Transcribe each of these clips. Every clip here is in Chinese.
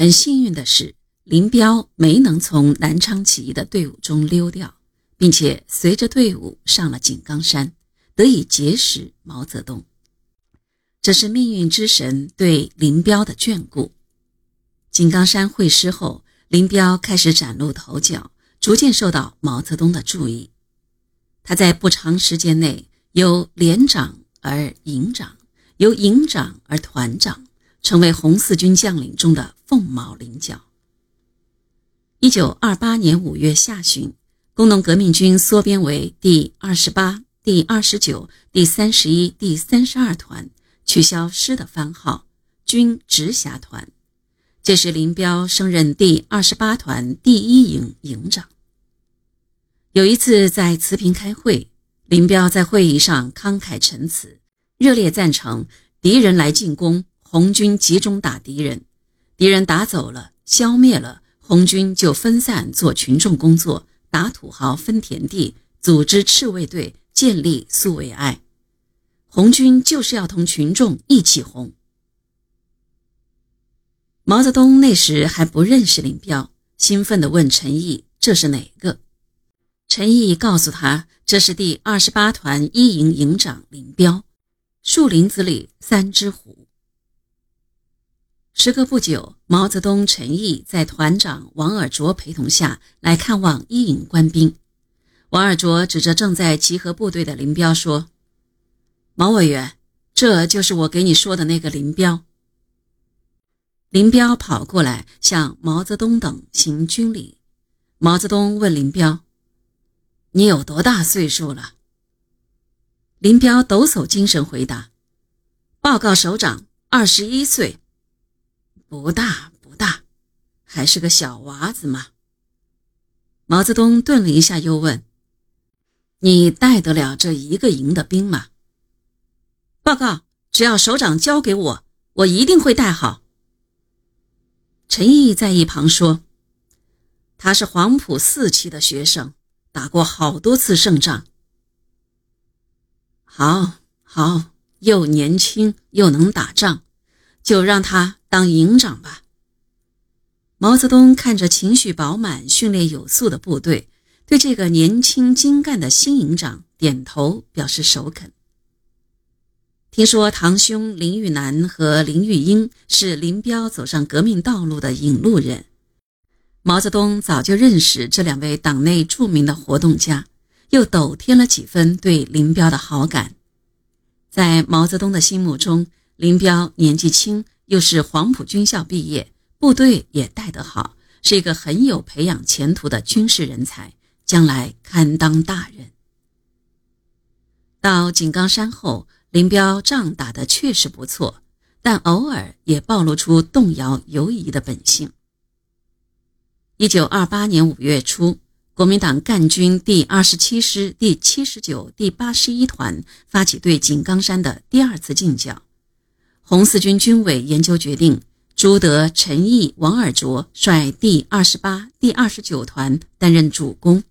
很幸运的是，林彪没能从南昌起义的队伍中溜掉，并且随着队伍上了井冈山，得以结识毛泽东。这是命运之神对林彪的眷顾。井冈山会师后，林彪开始崭露头角，逐渐受到毛泽东的注意。他在不长时间内由连长而营长，由营长而团长。成为红四军将领中的凤毛麟角。一九二八年五月下旬，工农革命军缩编为第二十八、第二十九、第三十一、第三十二团，取消师的番号，军直辖团。这时，林彪升任第二十八团第一营营长。有一次在慈平开会，林彪在会议上慷慨陈词，热烈赞成敌人来进攻。红军集中打敌人，敌人打走了、消灭了，红军就分散做群众工作，打土豪、分田地，组织赤卫队，建立苏维埃。红军就是要同群众一起红。毛泽东那时还不认识林彪，兴奋地问陈毅：“这是哪个？”陈毅告诉他：“这是第二十八团一营营长林彪，树林子里三只虎。”时隔不久，毛泽东、陈毅在团长王尔琢陪同下来看望一营官兵。王尔琢指着正在集合部队的林彪说：“毛委员，这就是我给你说的那个林彪。”林彪跑过来向毛泽东等行军礼。毛泽东问林彪：“你有多大岁数了？”林彪抖擞精神回答：“报告首长，二十一岁。”不大不大，还是个小娃子嘛。毛泽东顿了一下，又问：“你带得了这一个营的兵吗？”报告，只要首长交给我，我一定会带好。陈毅在一旁说：“他是黄埔四期的学生，打过好多次胜仗。好，好，又年轻又能打仗，就让他。”当营长吧。毛泽东看着情绪饱满、训练有素的部队，对这个年轻精干的新营长点头表示首肯。听说堂兄林玉南和林玉英是林彪走上革命道路的引路人，毛泽东早就认识这两位党内著名的活动家，又陡添了几分对林彪的好感。在毛泽东的心目中，林彪年纪轻。又是黄埔军校毕业，部队也带得好，是一个很有培养前途的军事人才，将来堪当大任。到井冈山后，林彪仗打得确实不错，但偶尔也暴露出动摇犹疑的本性。一九二八年五月初，国民党赣军第二十七师第七十九、第八十一团发起对井冈山的第二次进剿。红四军军委研究决定，朱德、陈毅、王尔琢率第二十八、第二十九团担任主攻，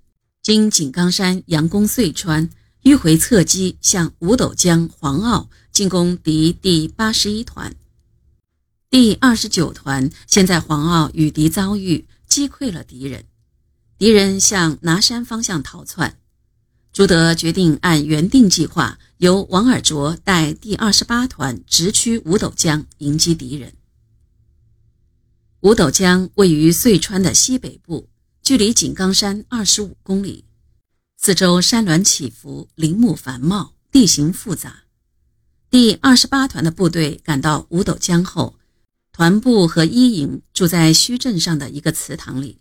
经井冈山、佯攻遂川，迂回侧击，向五斗江、黄坳进攻敌第八十一团。第二十九团先在黄坳与敌遭遇，击溃了敌人，敌人向拿山方向逃窜。朱德决定按原定计划。由王尔琢带第二十八团直趋五斗江迎击敌人。五斗江位于遂川的西北部，距离井冈山二十五公里，四周山峦起伏，林木繁茂，地形复杂。第二十八团的部队赶到五斗江后，团部和一营住在墟镇上的一个祠堂里。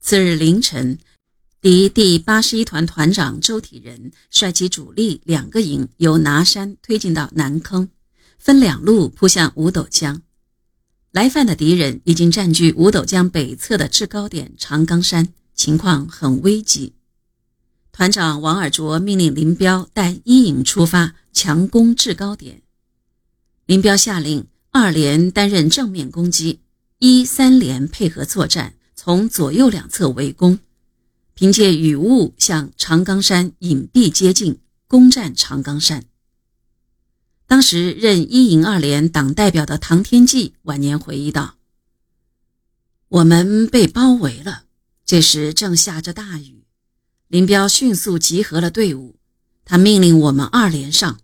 次日凌晨。敌第八十一团团长周体仁率其主力两个营由拿山推进到南坑，分两路扑向五斗江。来犯的敌人已经占据五斗江北侧的制高点长冈山，情况很危急。团长王尔琢命令林彪带一营出发，强攻制高点。林彪下令二连担任正面攻击，一三连配合作战，从左右两侧围攻。凭借雨雾向长冈山隐蔽接近，攻占长冈山。当时任一营二连党代表的唐天际晚年回忆道：“我们被包围了，这时正下着大雨。林彪迅速集合了队伍，他命令我们二连上。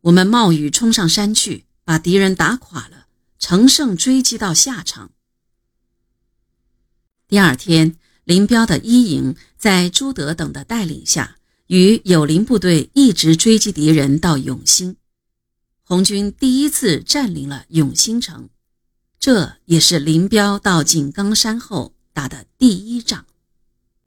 我们冒雨冲上山去，把敌人打垮了，乘胜追击到下场。第二天，林彪的一营在朱德等的带领下，与友邻部队一直追击敌人到永兴。红军第一次占领了永兴城。这也是林彪到井冈山后打的第一仗。